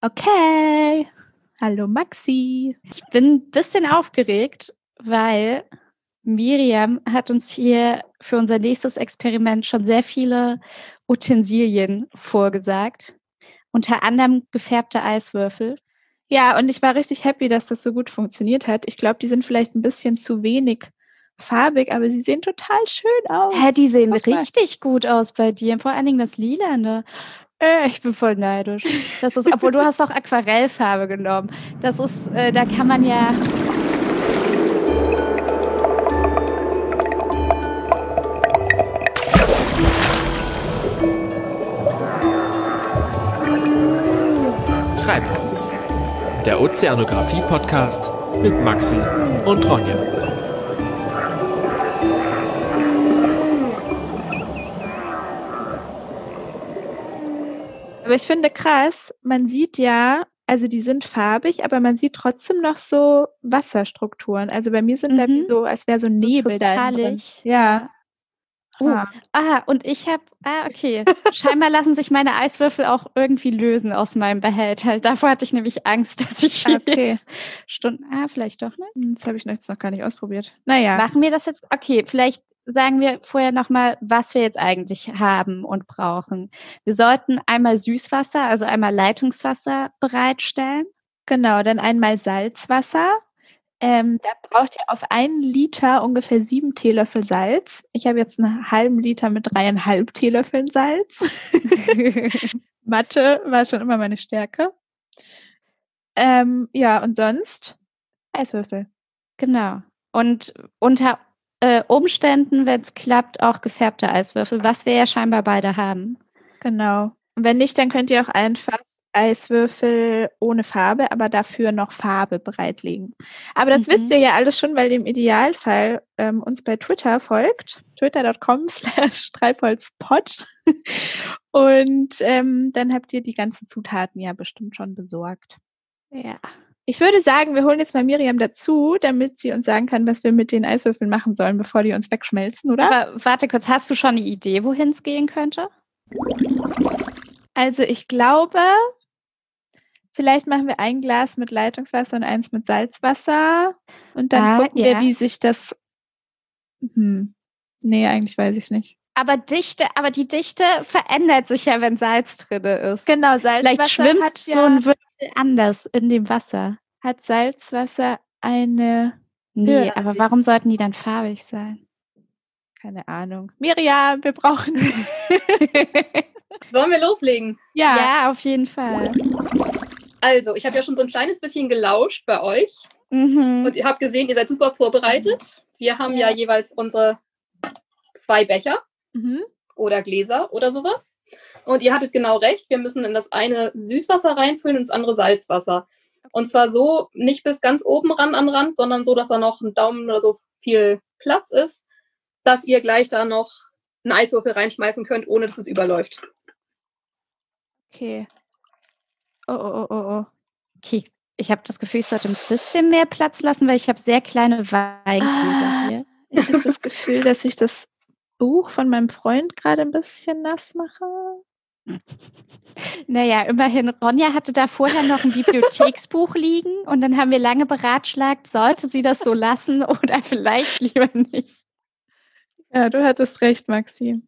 Okay. Hallo Maxi. Ich bin ein bisschen aufgeregt, weil Miriam hat uns hier für unser nächstes Experiment schon sehr viele Utensilien vorgesagt. Unter anderem gefärbte Eiswürfel. Ja, und ich war richtig happy, dass das so gut funktioniert hat. Ich glaube, die sind vielleicht ein bisschen zu wenig farbig, aber sie sehen total schön aus. Hä, die sehen richtig gut aus bei dir. Vor allen Dingen das Lilane. Äh, ich bin voll neidisch. Das ist, obwohl du hast auch Aquarellfarbe genommen. Das ist, äh, da kann man ja. Treibholz. Der Ozeanographie-Podcast mit Maxi und Ronja. Aber ich finde krass, man sieht ja, also die sind farbig, aber man sieht trotzdem noch so Wasserstrukturen. Also bei mir sind mhm. da wie mhm. so, als wäre so Nebel so da drin. Ja. Oh. Ah, und ich habe, ah, okay. Scheinbar lassen sich meine Eiswürfel auch irgendwie lösen aus meinem Behälter. Davor hatte ich nämlich Angst, dass ich okay. Stunden, ah, vielleicht doch nicht. Hm, das habe ich jetzt noch gar nicht ausprobiert. Naja. Machen wir das jetzt, okay, vielleicht sagen wir vorher nochmal, was wir jetzt eigentlich haben und brauchen. Wir sollten einmal Süßwasser, also einmal Leitungswasser bereitstellen. Genau, dann einmal Salzwasser. Ähm, da braucht ihr auf einen Liter ungefähr sieben Teelöffel Salz. Ich habe jetzt einen halben Liter mit dreieinhalb Teelöffeln Salz. Mathe war schon immer meine Stärke. Ähm, ja, und sonst Eiswürfel. Genau. Und unter äh, Umständen, wenn es klappt, auch gefärbte Eiswürfel, was wir ja scheinbar beide haben. Genau. Und wenn nicht, dann könnt ihr auch einfach Eiswürfel ohne Farbe, aber dafür noch Farbe bereitlegen. Aber das mhm. wisst ihr ja alles schon, weil ihr im Idealfall ähm, uns bei Twitter folgt, twitter.com slash treibholzpod. Und ähm, dann habt ihr die ganzen Zutaten ja bestimmt schon besorgt. Ja. Ich würde sagen, wir holen jetzt mal Miriam dazu, damit sie uns sagen kann, was wir mit den Eiswürfeln machen sollen, bevor die uns wegschmelzen, oder? Aber warte kurz, hast du schon eine Idee, wohin es gehen könnte? Also ich glaube, vielleicht machen wir ein Glas mit Leitungswasser und eins mit Salzwasser und dann ah, gucken ja. wir, wie sich das. Hm. Nee, eigentlich weiß ich es nicht. Aber Dichte, aber die Dichte verändert sich ja, wenn Salz drin ist. Genau, Salzwasser Vielleicht schwimmt hat ja so ein anders in dem Wasser. Hat Salzwasser eine. Nee, aber warum sollten die dann farbig sein? Keine Ahnung. Miriam, wir brauchen. Sollen wir loslegen? Ja. Ja, auf jeden Fall. Also, ich habe ja schon so ein kleines bisschen gelauscht bei euch. Mhm. Und ihr habt gesehen, ihr seid super vorbereitet. Wir haben ja, ja jeweils unsere zwei Becher. Mhm oder Gläser oder sowas. Und ihr hattet genau recht, wir müssen in das eine Süßwasser reinfüllen und ins andere Salzwasser. Und zwar so, nicht bis ganz oben ran an Rand, sondern so, dass da noch ein Daumen oder so viel Platz ist, dass ihr gleich da noch einen Eiswürfel reinschmeißen könnt, ohne dass es überläuft. Okay. Oh, oh, oh, oh, oh. Okay, ich habe das Gefühl, ich sollte ein bisschen mehr Platz lassen, weil ich habe sehr kleine Weingläser ah, hier. Ich habe das Gefühl, dass ich das Buch von meinem Freund gerade ein bisschen nass mache? Naja, immerhin, Ronja hatte da vorher noch ein Bibliotheksbuch liegen und dann haben wir lange beratschlagt, sollte sie das so lassen oder vielleicht lieber nicht. Ja, du hattest recht, Maxi.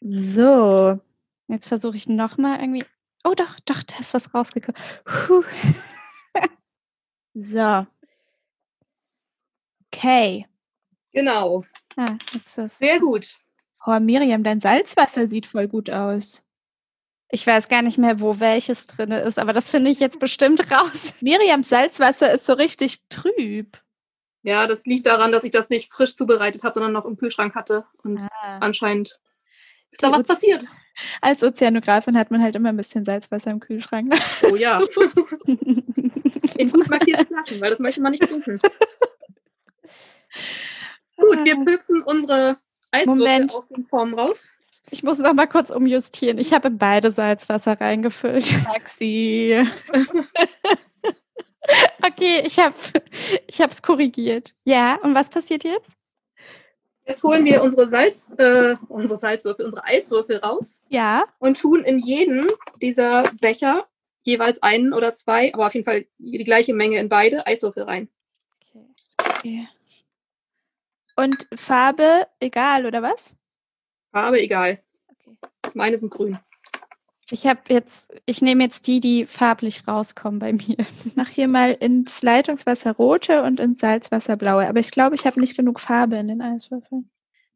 So. Jetzt versuche ich nochmal irgendwie. Oh doch, doch, da ist was rausgekommen. Puh. so. Okay. Genau. Ah, Sehr gut. Oh, Miriam, dein Salzwasser sieht voll gut aus. Ich weiß gar nicht mehr, wo welches drin ist, aber das finde ich jetzt bestimmt raus. Miriams Salzwasser ist so richtig trüb. Ja, das liegt daran, dass ich das nicht frisch zubereitet habe, sondern noch im Kühlschrank hatte. Und ah. anscheinend ist da was passiert. Als Ozeanografin hat man halt immer ein bisschen Salzwasser im Kühlschrank. Oh ja. In gut markierten Flaschen, weil das möchte man nicht trinken. Gut, wir pülsen unsere Eiswürfel aus den Formen raus. Ich muss noch mal kurz umjustieren. Ich habe beide Salzwasser reingefüllt. Taxi. okay, ich habe ich es korrigiert. Ja, und was passiert jetzt? Jetzt holen wir unsere Salz, äh, unsere Salzwürfel, unsere Eiswürfel raus. Ja. Und tun in jeden dieser Becher jeweils einen oder zwei, aber auf jeden Fall die gleiche Menge in beide Eiswürfel rein. Okay. okay. Und Farbe egal, oder was? Farbe egal. Okay. Meine sind grün. Ich habe jetzt, ich nehme jetzt die, die farblich rauskommen bei mir. Ich mache hier mal ins Leitungswasser rote und ins Salzwasser blaue. Aber ich glaube, ich habe nicht genug Farbe in den Eiswürfeln.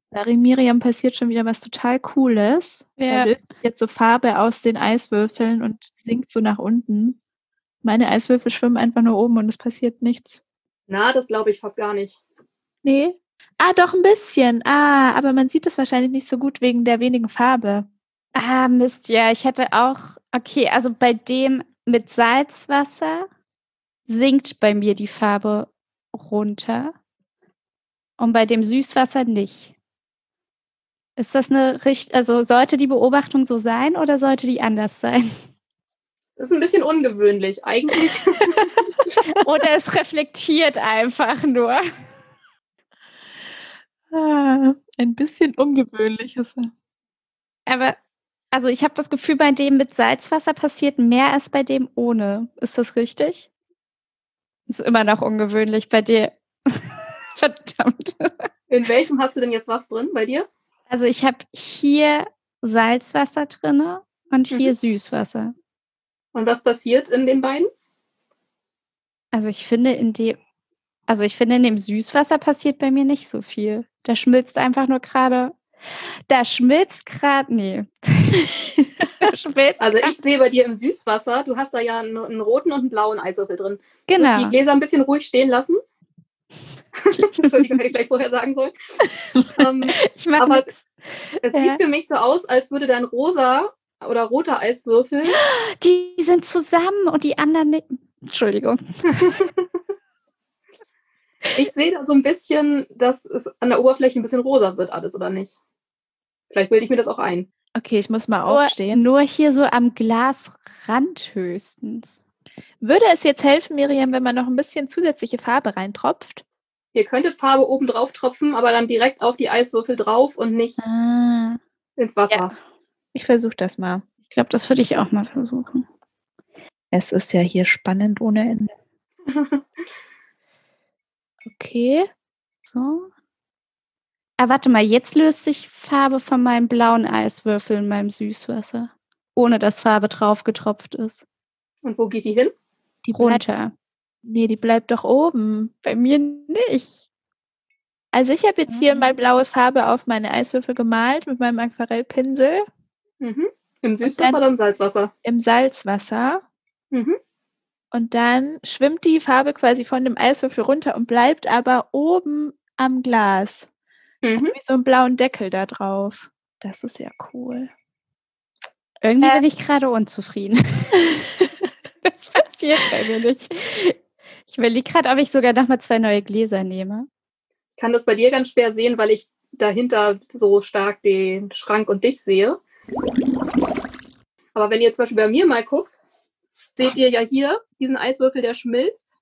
Bei Miriam passiert schon wieder was total Cooles. Ja. Er löst jetzt so Farbe aus den Eiswürfeln und sinkt so nach unten. Meine Eiswürfel schwimmen einfach nur oben und es passiert nichts. Na, das glaube ich fast gar nicht. Nee. Ah, doch ein bisschen. Ah, aber man sieht es wahrscheinlich nicht so gut wegen der wenigen Farbe. Ah, Mist, ja, ich hätte auch, okay, also bei dem mit Salzwasser sinkt bei mir die Farbe runter und bei dem Süßwasser nicht. Ist das eine Richt also sollte die Beobachtung so sein oder sollte die anders sein? Das ist ein bisschen ungewöhnlich, eigentlich. oder es reflektiert einfach nur. Ah, ein bisschen ungewöhnlich ist er. Aber also ich habe das Gefühl, bei dem mit Salzwasser passiert mehr als bei dem ohne. Ist das richtig? Ist immer noch ungewöhnlich bei dir. Verdammt. In welchem hast du denn jetzt was drin bei dir? Also ich habe hier Salzwasser drin und hier mhm. Süßwasser. Und was passiert in den beiden? Also ich finde in dem, also ich finde in dem Süßwasser passiert bei mir nicht so viel. Da schmilzt einfach nur gerade da schmilzt gerade, nee. schmilzt also ich sehe bei dir im Süßwasser, du hast da ja einen, einen roten und einen blauen Eiswürfel drin. Genau. Die Gläser ein bisschen ruhig stehen lassen. Entschuldigung, hätte ich gleich vorher sagen sollen. ähm, ich aber nix. es ja. sieht für mich so aus, als würde dein rosa oder roter Eiswürfel. Die sind zusammen und die anderen. Entschuldigung. ich sehe da so ein bisschen, dass es an der Oberfläche ein bisschen rosa wird, alles, oder nicht? Vielleicht bilde ich mir das auch ein. Okay, ich muss mal nur, aufstehen. Nur hier so am Glasrand höchstens. Würde es jetzt helfen, Miriam, wenn man noch ein bisschen zusätzliche Farbe reintropft? Ihr könntet Farbe oben drauf tropfen, aber dann direkt auf die Eiswürfel drauf und nicht ah. ins Wasser. Ja. Ich versuche das mal. Ich glaube, das würde ich auch mal versuchen. Es ist ja hier spannend ohne Ende. okay. So. Ah, warte mal, jetzt löst sich Farbe von meinem blauen Eiswürfel in meinem Süßwasser, ohne dass Farbe drauf getropft ist. Und wo geht die hin? Die runter. Nee, die bleibt doch oben. Bei mir nicht. Also ich habe jetzt hier mal mhm. blaue Farbe auf meine Eiswürfel gemalt mit meinem Aquarellpinsel. Mhm. Im Süßwasser oder im Salzwasser? Im Salzwasser. Mhm. Und dann schwimmt die Farbe quasi von dem Eiswürfel runter und bleibt aber oben am Glas. Mhm. Wie so einen blauen Deckel da drauf. Das ist ja cool. Irgendwie äh, bin ich gerade unzufrieden. das passiert bei mir nicht. Ich überlege gerade, ob ich sogar nochmal zwei neue Gläser nehme. Ich kann das bei dir ganz schwer sehen, weil ich dahinter so stark den Schrank und dich sehe. Aber wenn ihr zum Beispiel bei mir mal guckt, seht ihr ja hier diesen Eiswürfel, der schmilzt.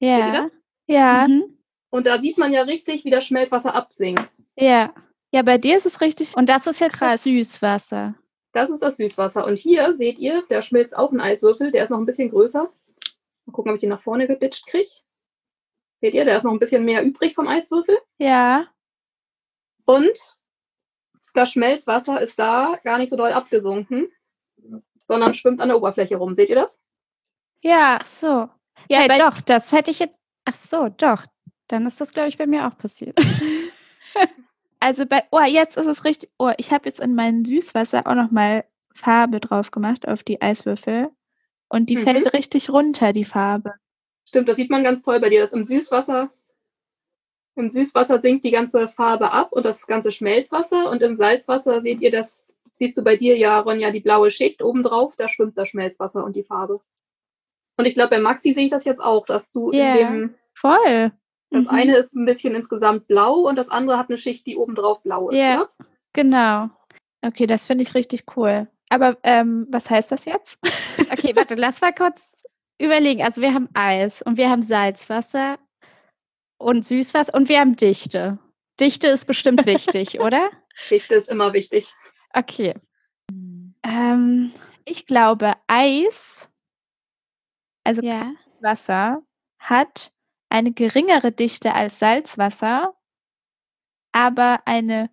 Ja. Seht ihr das? Ja. Mhm. Und da sieht man ja richtig, wie das Schmelzwasser absinkt. Ja. Ja, bei dir ist es richtig. Und das ist jetzt krass. das Süßwasser. Das ist das Süßwasser. Und hier seht ihr, da schmilzt auch ein Eiswürfel, der ist noch ein bisschen größer. Mal gucken, ob ich den nach vorne geditscht kriege. Seht ihr, der ist noch ein bisschen mehr übrig vom Eiswürfel. Ja. Und das Schmelzwasser ist da gar nicht so doll abgesunken, sondern schwimmt an der Oberfläche rum. Seht ihr das? Ja. Ach so. Ja, hey, doch, das hätte ich jetzt. Ach so, doch. Dann ist das, glaube ich, bei mir auch passiert. also bei, oh, jetzt ist es richtig, oh, ich habe jetzt in meinem Süßwasser auch nochmal Farbe drauf gemacht auf die Eiswürfel. Und die mhm. fällt richtig runter, die Farbe. Stimmt, das sieht man ganz toll bei dir, dass im Süßwasser, im Süßwasser sinkt die ganze Farbe ab und das ganze Schmelzwasser und im Salzwasser seht ihr das, siehst du bei dir ja, Ronja, die blaue Schicht obendrauf, da schwimmt das Schmelzwasser und die Farbe. Und ich glaube, bei Maxi sehe ich das jetzt auch, dass du yeah. in dem voll das mhm. eine ist ein bisschen insgesamt blau und das andere hat eine Schicht, die obendrauf blau ist. Ja, ne? genau. Okay, das finde ich richtig cool. Aber ähm, was heißt das jetzt? okay, warte, lass mal kurz überlegen. Also wir haben Eis und wir haben Salzwasser und Süßwasser und wir haben Dichte. Dichte ist bestimmt wichtig, oder? Dichte ist immer wichtig. Okay. Ähm, ich glaube, Eis, also ja. Wasser, hat eine geringere Dichte als Salzwasser, aber eine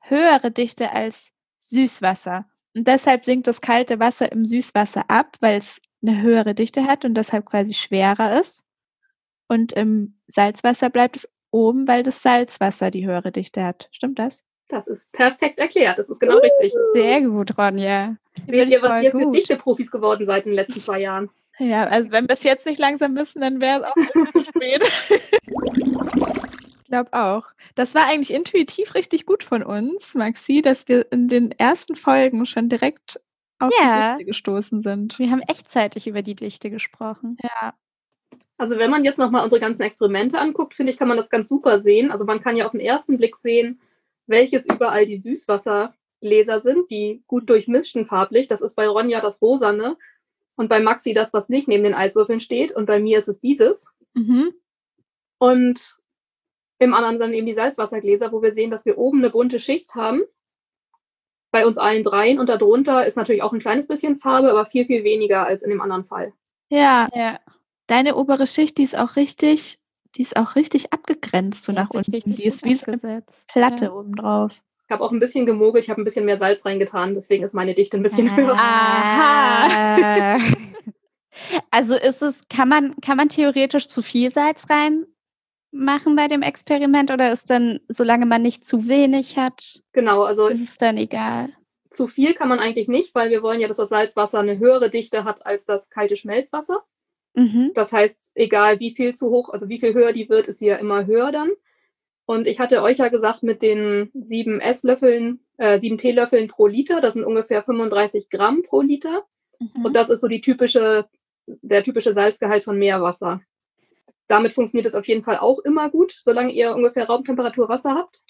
höhere Dichte als Süßwasser. Und deshalb sinkt das kalte Wasser im Süßwasser ab, weil es eine höhere Dichte hat und deshalb quasi schwerer ist. Und im Salzwasser bleibt es oben, weil das Salzwasser die höhere Dichte hat. Stimmt das? Das ist perfekt erklärt. Das ist genau uh, richtig. Sehr gut, Ronja. Seht ihr, was ihr für Dichte-Profis geworden seid in den letzten zwei Jahren? Ja, also wenn wir es jetzt nicht langsam wissen, dann wäre es auch wirklich spät. ich glaube auch. Das war eigentlich intuitiv richtig gut von uns, Maxi, dass wir in den ersten Folgen schon direkt auf ja. die Dichte gestoßen sind. Wir haben echtzeitig über die Dichte gesprochen. Ja. Also wenn man jetzt nochmal unsere ganzen Experimente anguckt, finde ich, kann man das ganz super sehen. Also man kann ja auf den ersten Blick sehen, welches überall die Süßwassergläser sind, die gut durchmischen farblich. Das ist bei Ronja das Rosane und bei Maxi das, was nicht neben den Eiswürfeln steht. Und bei mir ist es dieses. Mhm. Und im anderen dann eben die Salzwassergläser, wo wir sehen, dass wir oben eine bunte Schicht haben. Bei uns allen dreien. Und darunter ist natürlich auch ein kleines bisschen Farbe, aber viel, viel weniger als in dem anderen Fall. Ja. ja deine obere Schicht, die ist auch richtig, die ist auch richtig abgegrenzt so nach unten. Die ist wie so eine Platte ja. obendrauf. Ich habe auch ein bisschen gemogelt, ich habe ein bisschen mehr Salz reingetan, deswegen ist meine Dichte ein bisschen ah. höher. Aha. also ist es, kann man, kann man theoretisch zu viel Salz reinmachen bei dem Experiment oder ist dann, solange man nicht zu wenig hat, genau, also ist es dann egal? Zu viel kann man eigentlich nicht, weil wir wollen ja, dass das Salzwasser eine höhere Dichte hat als das kalte Schmelzwasser. Mhm. Das heißt, egal wie viel zu hoch, also wie viel höher die wird, ist sie ja immer höher dann. Und ich hatte euch ja gesagt, mit den sieben Esslöffeln, äh, sieben Teelöffeln pro Liter, das sind ungefähr 35 Gramm pro Liter. Mhm. Und das ist so die typische, der typische Salzgehalt von Meerwasser. Damit funktioniert es auf jeden Fall auch immer gut, solange ihr ungefähr Raumtemperatur Wasser habt.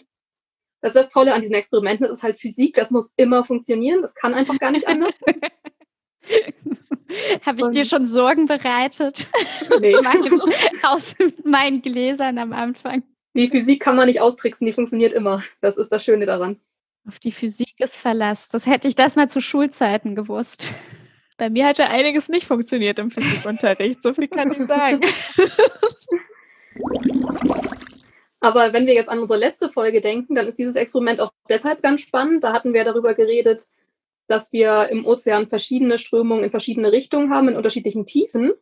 Das ist das Tolle an diesen Experimenten, das ist halt Physik, das muss immer funktionieren, das kann einfach gar nicht anders. Habe ich dir schon Sorgen bereitet? Nee. Aus meinen Gläsern am Anfang. Die Physik kann man nicht austricksen, die funktioniert immer. Das ist das Schöne daran. Auf die Physik ist Verlass. Das hätte ich das mal zu Schulzeiten gewusst. Bei mir hat ja einiges nicht funktioniert im Physikunterricht, so viel kann ich sagen. Aber wenn wir jetzt an unsere letzte Folge denken, dann ist dieses Experiment auch deshalb ganz spannend. Da hatten wir darüber geredet, dass wir im Ozean verschiedene Strömungen in verschiedene Richtungen haben, in unterschiedlichen Tiefen.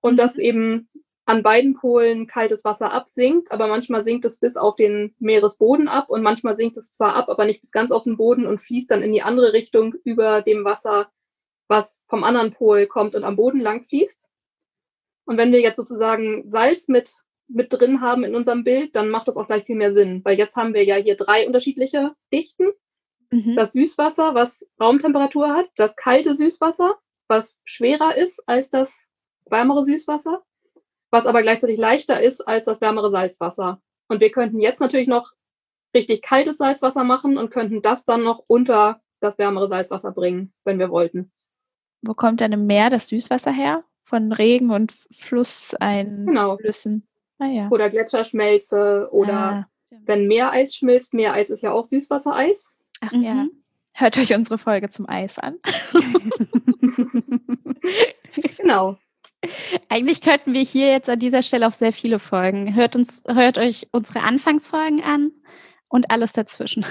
Und mhm. dass eben an beiden Polen kaltes Wasser absinkt, aber manchmal sinkt es bis auf den Meeresboden ab und manchmal sinkt es zwar ab, aber nicht bis ganz auf den Boden und fließt dann in die andere Richtung über dem Wasser, was vom anderen Pol kommt und am Boden lang fließt. Und wenn wir jetzt sozusagen Salz mit, mit drin haben in unserem Bild, dann macht das auch gleich viel mehr Sinn, weil jetzt haben wir ja hier drei unterschiedliche Dichten Mhm. Das Süßwasser, was Raumtemperatur hat, das kalte Süßwasser, was schwerer ist als das wärmere Süßwasser, was aber gleichzeitig leichter ist als das wärmere Salzwasser. Und wir könnten jetzt natürlich noch richtig kaltes Salzwasser machen und könnten das dann noch unter das wärmere Salzwasser bringen, wenn wir wollten. Wo kommt denn im Meer das Süßwasser her? Von Regen und Flusseinflüssen? Genau. Ah, ja. Oder Gletscherschmelze oder ah. wenn Meereis schmilzt. Meereis ist ja auch Süßwassereis. Ach mhm. ja. Hört euch unsere Folge zum Eis an. genau. Eigentlich könnten wir hier jetzt an dieser Stelle auf sehr viele Folgen. Hört, uns, hört euch unsere Anfangsfolgen an und alles dazwischen.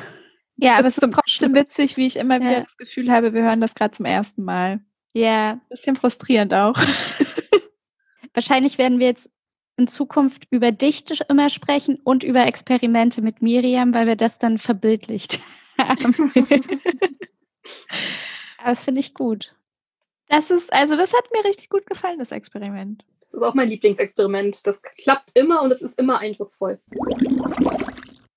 Ja, aber es ist trotzdem witzig, wie ich immer wieder ja. das Gefühl habe, wir hören das gerade zum ersten Mal. Ja. Bisschen frustrierend auch. Wahrscheinlich werden wir jetzt in Zukunft über Dichte immer sprechen und über Experimente mit Miriam, weil wir das dann verbildlicht haben. Aber das finde ich gut. Das ist, also das hat mir richtig gut gefallen, das Experiment. Das ist auch mein Lieblingsexperiment. Das klappt immer und es ist immer eindrucksvoll.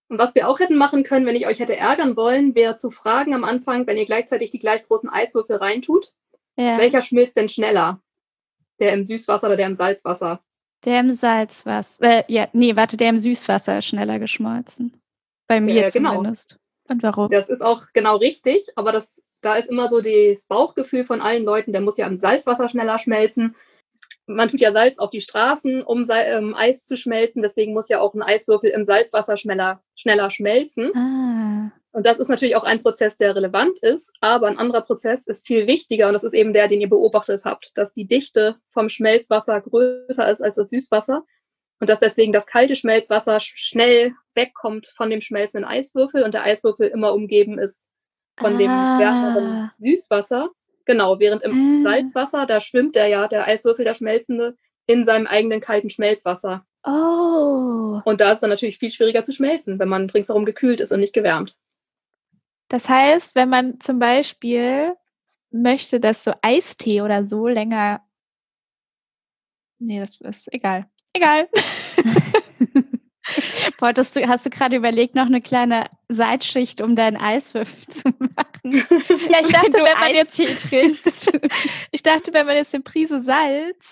Und was wir auch hätten machen können, wenn ich euch hätte ärgern wollen, wäre zu fragen am Anfang, wenn ihr gleichzeitig die gleich großen Eiswürfel reintut, ja. welcher schmilzt denn schneller? Der im Süßwasser oder der im Salzwasser? Der im Salzwasser. Äh, ja, nee, warte, der im Süßwasser schneller geschmolzen. Bei mir ja, genau. zumindest. Und warum? Das ist auch genau richtig, aber das, da ist immer so das Bauchgefühl von allen Leuten, der muss ja im Salzwasser schneller schmelzen. man tut ja Salz auf die Straßen, um ähm, Eis zu schmelzen. Deswegen muss ja auch ein Eiswürfel im Salzwasser schneller, schneller schmelzen. Ah. Und das ist natürlich auch ein Prozess, der relevant ist. Aber ein anderer Prozess ist viel wichtiger. Und das ist eben der, den ihr beobachtet habt, dass die Dichte vom Schmelzwasser größer ist als das Süßwasser. Und dass deswegen das kalte Schmelzwasser schnell wegkommt von dem schmelzenden Eiswürfel und der Eiswürfel immer umgeben ist von ah. dem wärmeren Süßwasser. Genau, während im ah. Salzwasser, da schwimmt der ja, der Eiswürfel, der schmelzende, in seinem eigenen kalten Schmelzwasser. Oh. Und da ist dann natürlich viel schwieriger zu schmelzen, wenn man ringsherum gekühlt ist und nicht gewärmt. Das heißt, wenn man zum Beispiel möchte, dass so Eistee oder so länger. Nee, das ist egal. Egal. Wolltest du, hast du gerade überlegt, noch eine kleine Seitschicht um deinen Eiswürfel zu machen? Ja, ich dachte, wenn man jetzt trinkst. ich dachte, wenn man jetzt eine Prise Salz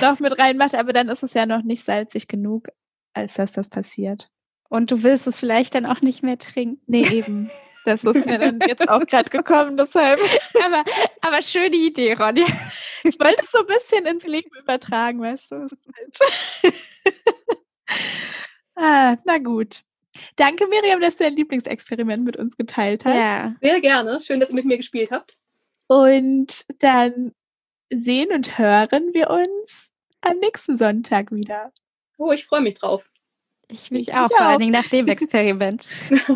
noch mit reinmacht, aber dann ist es ja noch nicht salzig genug, als dass das passiert. Und du willst es vielleicht dann auch nicht mehr trinken. Nee, eben. Das ist mir dann jetzt auch gerade gekommen, deshalb. Aber, aber schöne Idee, Ronja. Ich wollte es so ein bisschen ins Leben übertragen, weißt du. ah, na gut. Danke, Miriam, dass du dein Lieblingsexperiment mit uns geteilt hast. Ja, sehr gerne. Schön, dass ihr mit mir gespielt habt. Und dann sehen und hören wir uns am nächsten Sonntag wieder. Oh, ich freue mich drauf. Ich mich auch, vor allen Dingen nach dem Experiment.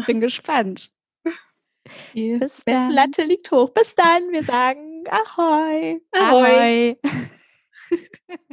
Bin gespannt. Bis dann. Latte liegt hoch. Bis dann. Wir sagen Ahoy! Ahoy!